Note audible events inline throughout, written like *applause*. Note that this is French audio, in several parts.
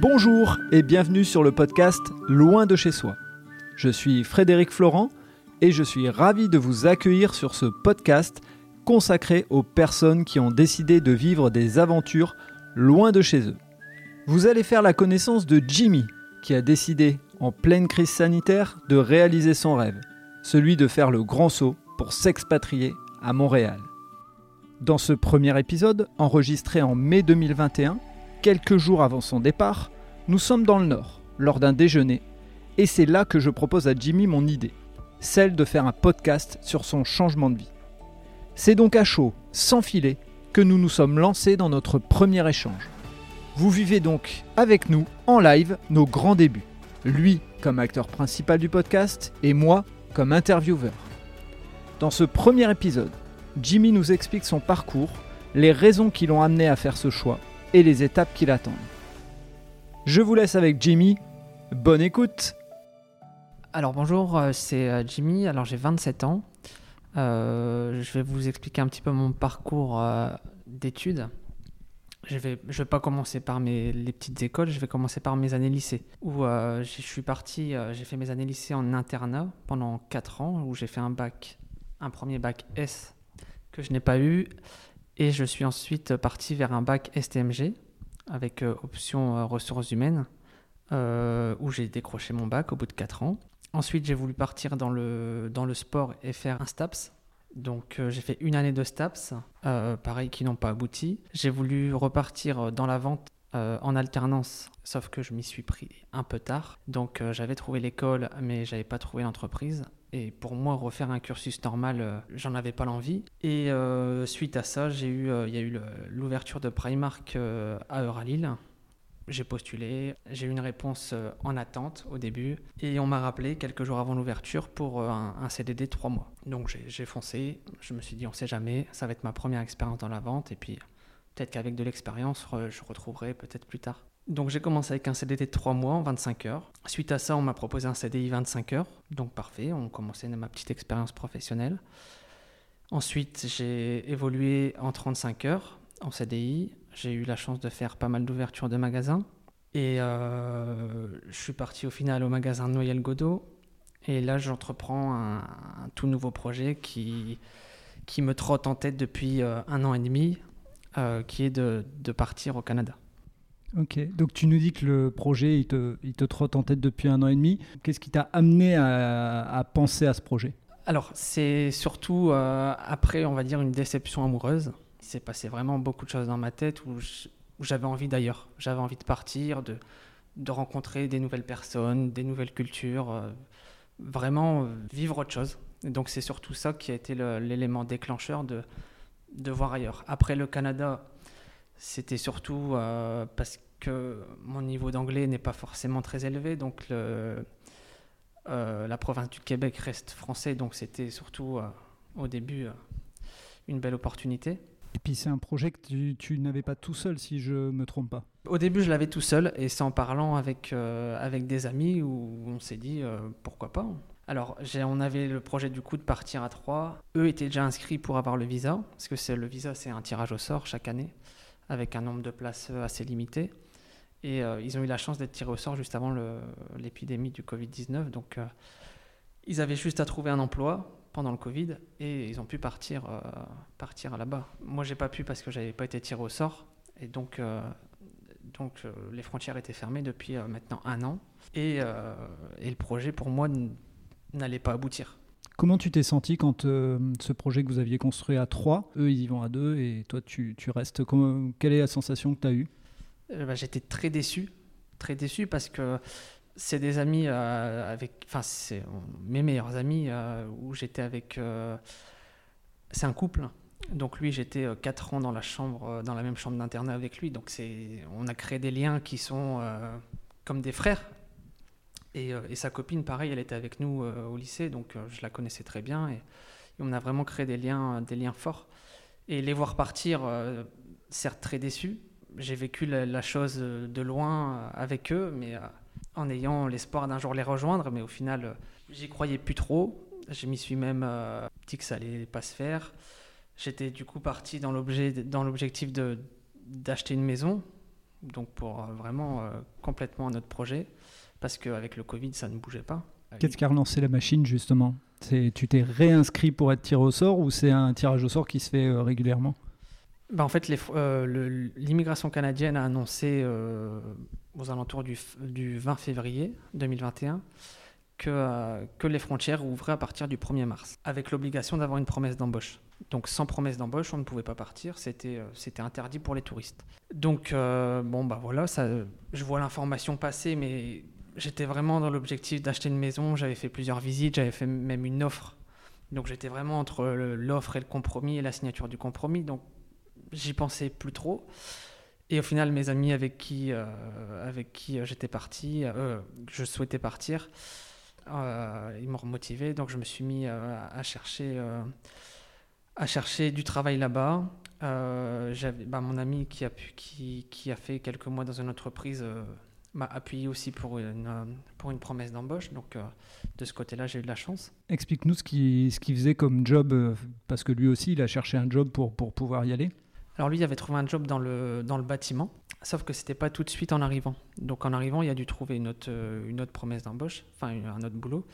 Bonjour et bienvenue sur le podcast Loin de chez soi. Je suis Frédéric Florent et je suis ravi de vous accueillir sur ce podcast consacré aux personnes qui ont décidé de vivre des aventures loin de chez eux. Vous allez faire la connaissance de Jimmy qui a décidé, en pleine crise sanitaire, de réaliser son rêve, celui de faire le grand saut pour s'expatrier à Montréal. Dans ce premier épisode, enregistré en mai 2021, quelques jours avant son départ, nous sommes dans le Nord, lors d'un déjeuner, et c'est là que je propose à Jimmy mon idée, celle de faire un podcast sur son changement de vie. C'est donc à chaud, sans filet, que nous nous sommes lancés dans notre premier échange. Vous vivez donc avec nous, en live, nos grands débuts. Lui comme acteur principal du podcast et moi comme intervieweur. Dans ce premier épisode, Jimmy nous explique son parcours, les raisons qui l'ont amené à faire ce choix et les étapes qui l'attendent. Je vous laisse avec Jimmy. Bonne écoute Alors bonjour, euh, c'est euh, Jimmy, alors j'ai 27 ans. Euh, je vais vous expliquer un petit peu mon parcours d'études. Je vais, je vais pas commencer par mes, les petites écoles, je vais commencer par mes années lycée. Où je suis parti, j'ai fait mes années lycée en internat pendant 4 ans, où j'ai fait un bac, un premier bac S que je n'ai pas eu. Et je suis ensuite parti vers un bac STMG avec euh, option euh, ressources humaines, euh, où j'ai décroché mon bac au bout de 4 ans. Ensuite, j'ai voulu partir dans le, dans le sport et faire un STAPS. Donc, j'ai fait une année de STAPS, pareil, qui n'ont pas abouti. J'ai voulu repartir dans la vente en alternance, sauf que je m'y suis pris un peu tard. Donc j'avais trouvé l'école, mais j'avais pas trouvé l'entreprise. Et pour moi, refaire un cursus normal, euh, j'en avais pas l'envie. Et euh, suite à ça, j'ai eu, euh, il y a eu l'ouverture de Primark à Euralille. J'ai postulé, j'ai eu une réponse en attente au début, et on m'a rappelé quelques jours avant l'ouverture pour un, CDD de trois mois. Donc j'ai foncé, je me suis dit on sait jamais, ça va être ma première expérience dans la vente, et puis peut-être qu'avec de l'expérience, je retrouverai peut-être plus tard. Donc j'ai commencé avec un CDD de 3 mois en 25 heures. Suite à ça, on m'a proposé un CDI 25 heures. Donc parfait, on commençait ma petite expérience professionnelle. Ensuite, j'ai évolué en 35 heures en CDI. J'ai eu la chance de faire pas mal d'ouvertures de magasins. Et euh, je suis parti au final au magasin Noël Godot. Et là, j'entreprends un, tout nouveau projet qui, qui me trotte en tête depuis euh, un an et demi, euh, qui est de, de partir au Canada. Ok, donc tu nous dis que le projet, il te, il te trotte en tête depuis un an et demi. Qu'est-ce qui t'a amené à, penser à ce projet? Alors, c'est surtout euh, après, on va dire, une déception amoureuse. Il s'est passé vraiment beaucoup de choses dans ma tête où j'avais envie d'ailleurs. J'avais envie de partir, de, de rencontrer des nouvelles personnes, des nouvelles cultures, euh, vraiment euh, vivre autre chose. Donc, c'est surtout ça qui a été l'élément déclencheur de, de voir ailleurs. Après le Canada, c'était surtout euh, parce que mon niveau d'anglais n'est pas forcément très élevé, donc le, euh, la province du Québec reste français, donc c'était surtout euh, au début une belle opportunité. Et puis c'est un projet que tu, n'avais pas tout seul, si je me trompe pas. Au début, je l'avais tout seul, et c'est en parlant avec, avec des amis où on s'est dit pourquoi pas. Alors, on avait le projet du coup de partir à trois. Eux étaient déjà inscrits pour avoir le visa, parce que le visa, c'est un tirage au sort chaque année avec un nombre de places euh, assez limité. Et euh, ils ont eu la chance d'être tirés au sort juste avant l'épidémie du Covid-19. Donc, euh, ils avaient juste à trouver un emploi pendant le Covid et ils ont pu partir, partir là-bas. Moi, j'ai pas pu parce que j'avais pas été tiré au sort. Et donc, donc les frontières étaient fermées depuis maintenant un an. Et, et le projet, pour moi, n'allait pas aboutir. Comment tu t'es senti quand euh, ce projet que vous aviez construit à trois, eux ils y vont à deux et toi tu, tu restes? Quelle est la sensation que tu as eue? Euh, bah, J'étais très déçu, très déçu parce que c'est des amis euh, avec, enfin c'est mes meilleurs amis où j'étais avec, c'est un couple. Donc lui j'étais quatre ans dans la chambre, dans la même chambre d'internat avec lui. Donc c'est, on a créé des liens qui sont comme des frères euh, et, sa copine, pareil, elle était avec nous euh, au lycée, donc euh, je la connaissais très bien. Et, on a vraiment créé des liens, des liens forts. Et les voir partir, certes très déçus, j'ai vécu la, chose de loin avec eux, mais en ayant l'espoir d'un jour les rejoindre. Mais au final, j'y croyais plus trop. Je m'y suis même dit que ça allait pas se faire. J'étais du coup parti dans l'objectif d'acheter une maison Donc pour vraiment complètement un autre projet, parce qu'avec le Covid, ça ne bougeait pas. Qu'est-ce qui a relancé la machine justement? Tu t'es réinscrit pour être tiré au sort ou c'est un tirage au sort qui se fait régulièrement? Bah, en fait, l'immigration canadienne a annoncé aux alentours du, du, 20 février 2021 que, que les frontières ouvraient à partir du 1er mars, avec l'obligation d'avoir une promesse d'embauche. Donc sans promesse d'embauche, on ne pouvait pas partir, c'était euh, interdit pour les touristes. Donc euh, bon bah voilà, ça, je vois l'information passer, mais j'étais vraiment dans l'objectif d'acheter une maison. J'avais fait plusieurs visites, j'avais fait même une offre. Donc j'étais vraiment entre l'offre et le compromis et la signature du compromis. Donc j'y pensais plus trop. Et au final, mes amis avec qui, euh, qui j'étais parti, je souhaitais partir, euh, ils m'ont remotivé, donc je me suis mis euh, à chercher, euh, à chercher du travail là-bas. bah, mon ami qui a, qui, a fait quelques mois dans une entreprise m'a appuyé aussi pour une, pour une promesse d'embauche. Donc, de ce côté-là, j'ai eu de la chance. Explique-nous ce qu'il ce faisait comme job, parce que lui aussi, il a cherché un job pour, pour pouvoir y aller. Alors, lui, il avait trouvé un job dans le, dans le bâtiment. Sauf que c'était pas tout de suite en arrivant. Donc en arrivant, il a dû trouver une autre, euh, une autre promesse d'embauche, enfin un autre boulot.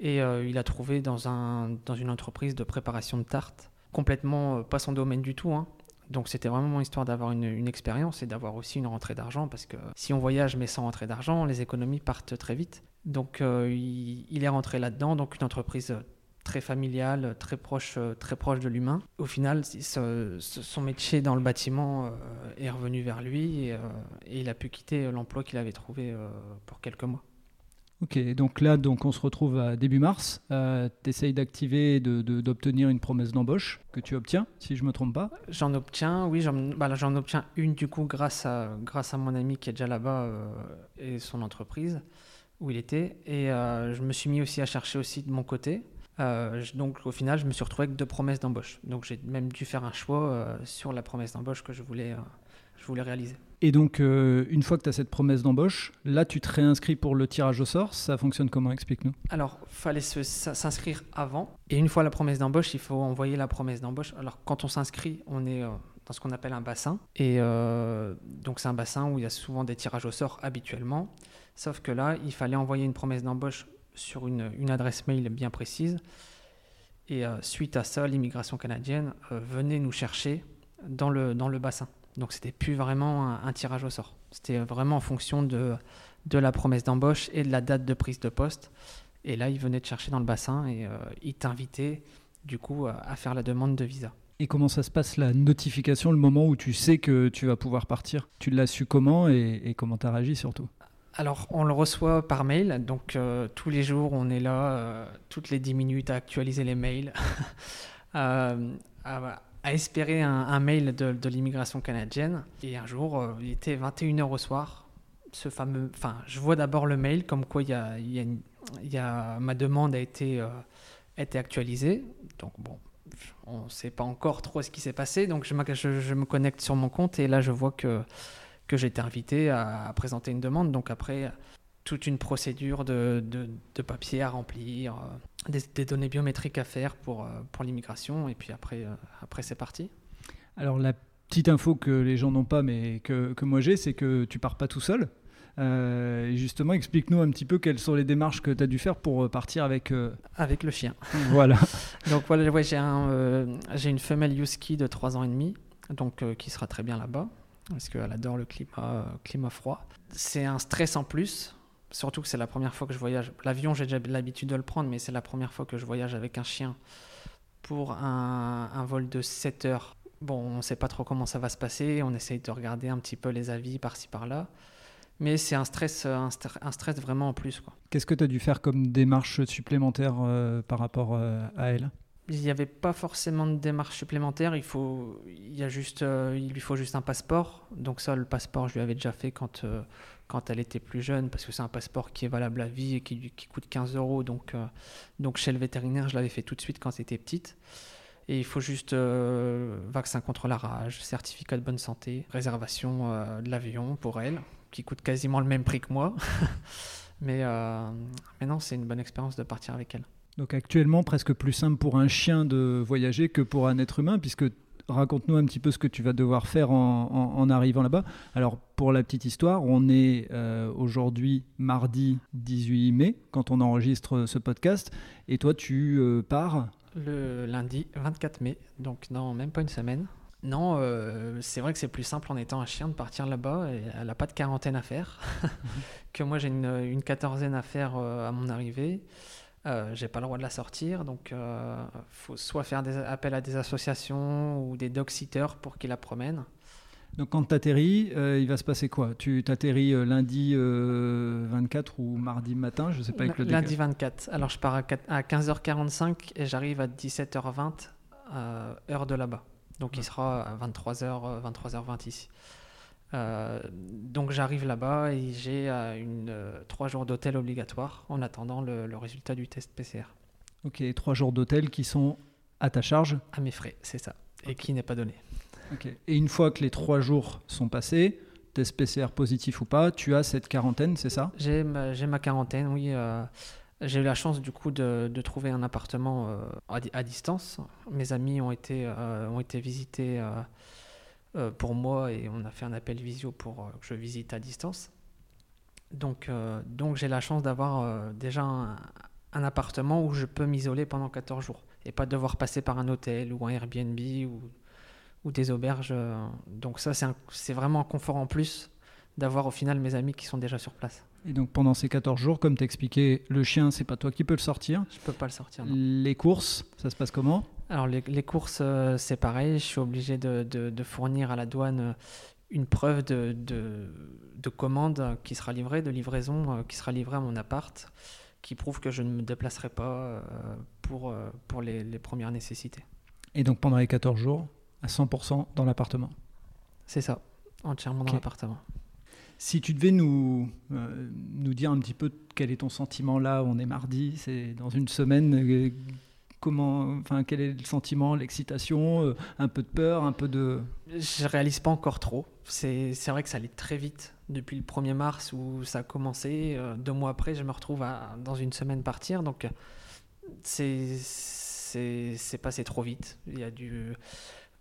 Et euh, il a trouvé dans, un, dans une entreprise de préparation de tartes, complètement euh, pas son domaine du tout. Hein. Donc c'était vraiment histoire d'avoir une, une expérience et d'avoir aussi une rentrée d'argent, parce que si on voyage mais sans rentrée d'argent, les économies partent très vite. Donc il, il, est rentré là-dedans, donc une entreprise très familial, très proche, euh, très proche de l'humain. Au final, son métier dans le bâtiment euh, est revenu vers lui euh, et, il a pu quitter l'emploi qu'il avait trouvé pour quelques mois. Ok, donc là, donc on se retrouve à début mars. tu essayes d'activer d'obtenir une promesse d'embauche que tu obtiens, si je ne me trompe pas. J'en obtiens, oui, j'en bah, obtiens une du coup grâce à, grâce à mon ami qui est déjà là-bas et son entreprise où il était. Et je me suis mis aussi à chercher aussi de mon côté. Euh, donc au final, je me suis retrouvé avec deux promesses d'embauche. Donc j'ai même dû faire un choix euh, sur la promesse d'embauche que je voulais, euh, voulais réaliser. Et donc une fois que tu as cette promesse d'embauche, là tu te réinscris pour le tirage au sort. Ça fonctionne comment? Explique-nous. Alors il fallait s'inscrire avant. Et une fois la promesse d'embauche, il faut envoyer la promesse d'embauche. Alors quand on s'inscrit, on est dans ce qu'on appelle un bassin. Et donc c'est un bassin où il y a souvent des tirages au sort habituellement. Sauf que là, il fallait envoyer une promesse d'embauche sur une, une, adresse mail bien précise. Et euh, suite à ça, l'immigration canadienne euh, venait nous chercher dans le, dans le bassin. Donc c'était plus vraiment un, tirage au sort. C'était vraiment en fonction de, de la promesse d'embauche et de la date de prise de poste. Et là, ils venaient te chercher dans le bassin et euh, ils t'invitaient du coup à faire la demande de visa. Et comment ça se passe la notification, le moment où tu sais que tu vas pouvoir partir? Tu l'as su comment et, et comment tu as réagi surtout? Alors, on le reçoit par mail. Donc, euh, tous les jours, on est là, euh, toutes les 10 minutes, à actualiser les mails, *laughs* euh, à, espérer un, mail de, l'immigration canadienne. Et un jour, il était 21h au soir. Ce fameux, enfin, je vois d'abord le mail comme quoi y a, y a, ma demande a été, été actualisée. Donc, bon, on ne sait pas encore trop ce qui s'est passé. Donc, je, me connecte sur mon compte et là, je vois que que j'ai été invité à, présenter une demande. Donc après, toute une procédure de, de, papier à remplir, euh, des, données biométriques à faire pour, euh, pour l'immigration, et puis après, euh, après c'est parti. Alors la petite info que les gens n'ont pas, mais que, que moi j'ai, c'est que tu pars pas tout seul. justement, explique-nous un petit peu quelles sont les démarches que tu as dû faire pour partir avec... Avec le chien. *laughs* Voilà. *laughs* donc voilà, ouais, j'ai un, une femelle Husky de 3 ans et demi, donc, qui sera très bien là-bas parce qu'elle adore le climat, climat froid. C'est un stress en plus, surtout que c'est la première fois que je voyage. L'avion, j'ai déjà l'habitude de le prendre, mais c'est la première fois que je voyage avec un chien pour un, vol de 7 heures. Bon, on ne sait pas trop comment ça va se passer, on essaye de regarder un petit peu les avis par-ci par-là. Mais c'est un stress, un, stress vraiment en plus. Qu'est-ce que tu as dû faire comme démarche supplémentaire euh, par rapport euh, à elle? Il n'y avait pas forcément de démarche supplémentaire. Il, faut, il, y a juste, euh, il lui faut juste un passeport. Donc ça, le passeport, je lui avais déjà fait quand, euh, quand elle était plus jeune, parce que c'est un passeport qui est valable à vie et qui, coûte 15 euros. Donc, euh, donc chez le vétérinaire, je l'avais fait tout de suite quand c'était petite. Et il faut juste vaccin contre la rage, certificat de bonne santé, réservation de l'avion pour elle, qui coûte quasiment le même prix que moi. *laughs* mais, mais non, c'est une bonne expérience de partir avec elle. Donc actuellement, presque plus simple pour un chien de voyager que pour un être humain, puisque raconte-nous un petit peu ce que tu vas devoir faire en, arrivant là-bas. Alors, pour la petite histoire, on est euh, aujourd'hui mardi 18 mai quand on enregistre ce podcast. Et toi, tu euh, pars Le lundi 24 mai, donc dans même pas une semaine. Non, euh, c'est vrai que c'est plus simple en étant un chien de partir là-bas. Et elle n'a pas de quarantaine à faire. *laughs* que moi, j'ai une, une, quatorzaine à faire à mon arrivée. Euh, j'ai pas le droit de la sortir, donc il euh, faut soit faire des appels à des associations ou des dog-sitters pour qu'ils la promènent. Donc quand tu atterris, euh, il va se passer quoi? Tu t'atterris lundi 24 ou mardi matin, je sais pas avec le Lundi 24. Alors je pars à, 15h45 et j'arrive à 17h20 heure de là-bas. Donc il sera à 23h 23h20 ici. Euh, donc j'arrive là-bas et j'ai euh, une euh, trois jours d'hôtel obligatoire en attendant le, résultat du test PCR. Ok, trois jours d'hôtel qui sont à ta charge? À mes frais, c'est ça, et qui n'est pas donné. Et une fois que les trois jours sont passés, test PCR positif ou pas, tu as cette quarantaine, c'est ça? J'ai ma, ma, quarantaine, oui. j'ai eu la chance du coup de, de trouver un appartement à, à, distance. Mes amis ont été, ont été visités euh, pour moi et on a fait un appel visio pour euh, que je visite à distance. Donc, euh, donc j'ai la chance d'avoir déjà un, appartement où je peux m'isoler pendant 14 jours et pas devoir passer par un hôtel ou un Airbnb ou, ou des auberges. Donc ça, c'est vraiment un confort en plus d'avoir au final mes amis qui sont déjà sur place. Et donc pendant ces 14 jours, comme tu expliqué, le chien, c'est pas toi qui peux le sortir. Je peux pas le sortir. Les courses, ça se passe comment? Alors les, courses, euh, c'est pareil. Je suis obligé de, fournir à la douane euh, une preuve de, commande qui sera livrée, de livraison euh, qui sera livrée à mon appart, qui prouve que je ne me déplacerai pas pour, pour les, premières nécessités. Et donc pendant les 14 jours, à 100% dans l'appartement? C'est ça, entièrement dans l'appartement. Si tu devais nous, nous dire un petit peu quel est ton sentiment là, on est mardi, c'est dans une semaine, comment, enfin, quel est le sentiment, l'excitation, euh, un peu de peur, un peu de. Je réalise pas encore trop. C'est vrai que ça allait très vite depuis le 1er mars où ça a commencé. Euh, deux mois après, je me retrouve à, dans une semaine partir. Donc, c'est passé trop vite. Il y a du.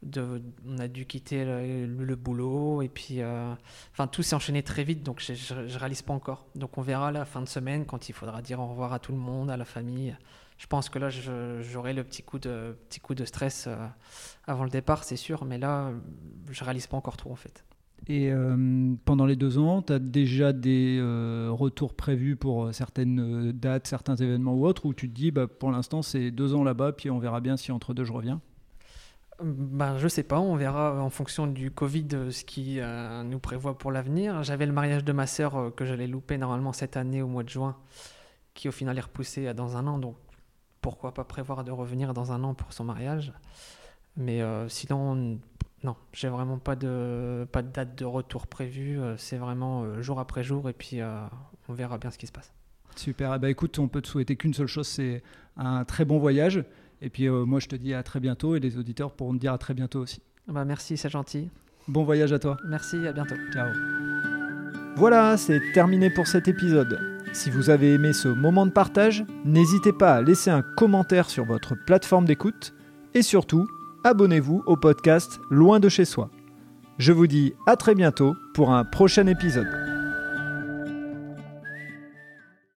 On a dû quitter le, boulot et puis euh, enfin tout s'est enchaîné très vite donc je, je, réalise pas encore. Donc on verra la fin de semaine quand il faudra dire au revoir à tout le monde à la famille. Je pense que là, j'aurai le petit coup de, stress euh, avant le départ, c'est sûr, mais là, je réalise pas encore trop en fait. Et euh, pendant les deux ans, tu as déjà des retours prévus pour certaines dates, certains événements ou autres, où tu te dis, bah, pour l'instant, c'est deux ans là-bas, puis on verra bien si entre deux, je reviens? Ben, je sais pas, on verra en fonction du Covid ce qui nous prévoit pour l'avenir. J'avais le mariage de ma sœur que j'allais louper normalement cette année au mois de juin, qui au final est repoussé dans un an, donc pourquoi pas prévoir de revenir dans un an pour son mariage. Mais euh, sinon, non, j'ai vraiment pas de, pas de date de retour prévue. Euh, c'est vraiment euh, jour après jour et puis on verra bien ce qui se passe. Super. Eh ben, écoute, on peut te souhaiter qu'une seule chose, c'est un très bon voyage. Et puis moi, je te dis à très bientôt et les auditeurs pourront te dire à très bientôt aussi. Bah, merci, c'est gentil. Bon voyage à toi. Merci, à bientôt. Ciao. Voilà, c'est terminé pour cet épisode. Si vous avez aimé ce moment de partage, n'hésitez pas à laisser un commentaire sur votre plateforme d'écoute et surtout, abonnez-vous au podcast Loin de chez soi. Je vous dis à très bientôt pour un prochain épisode.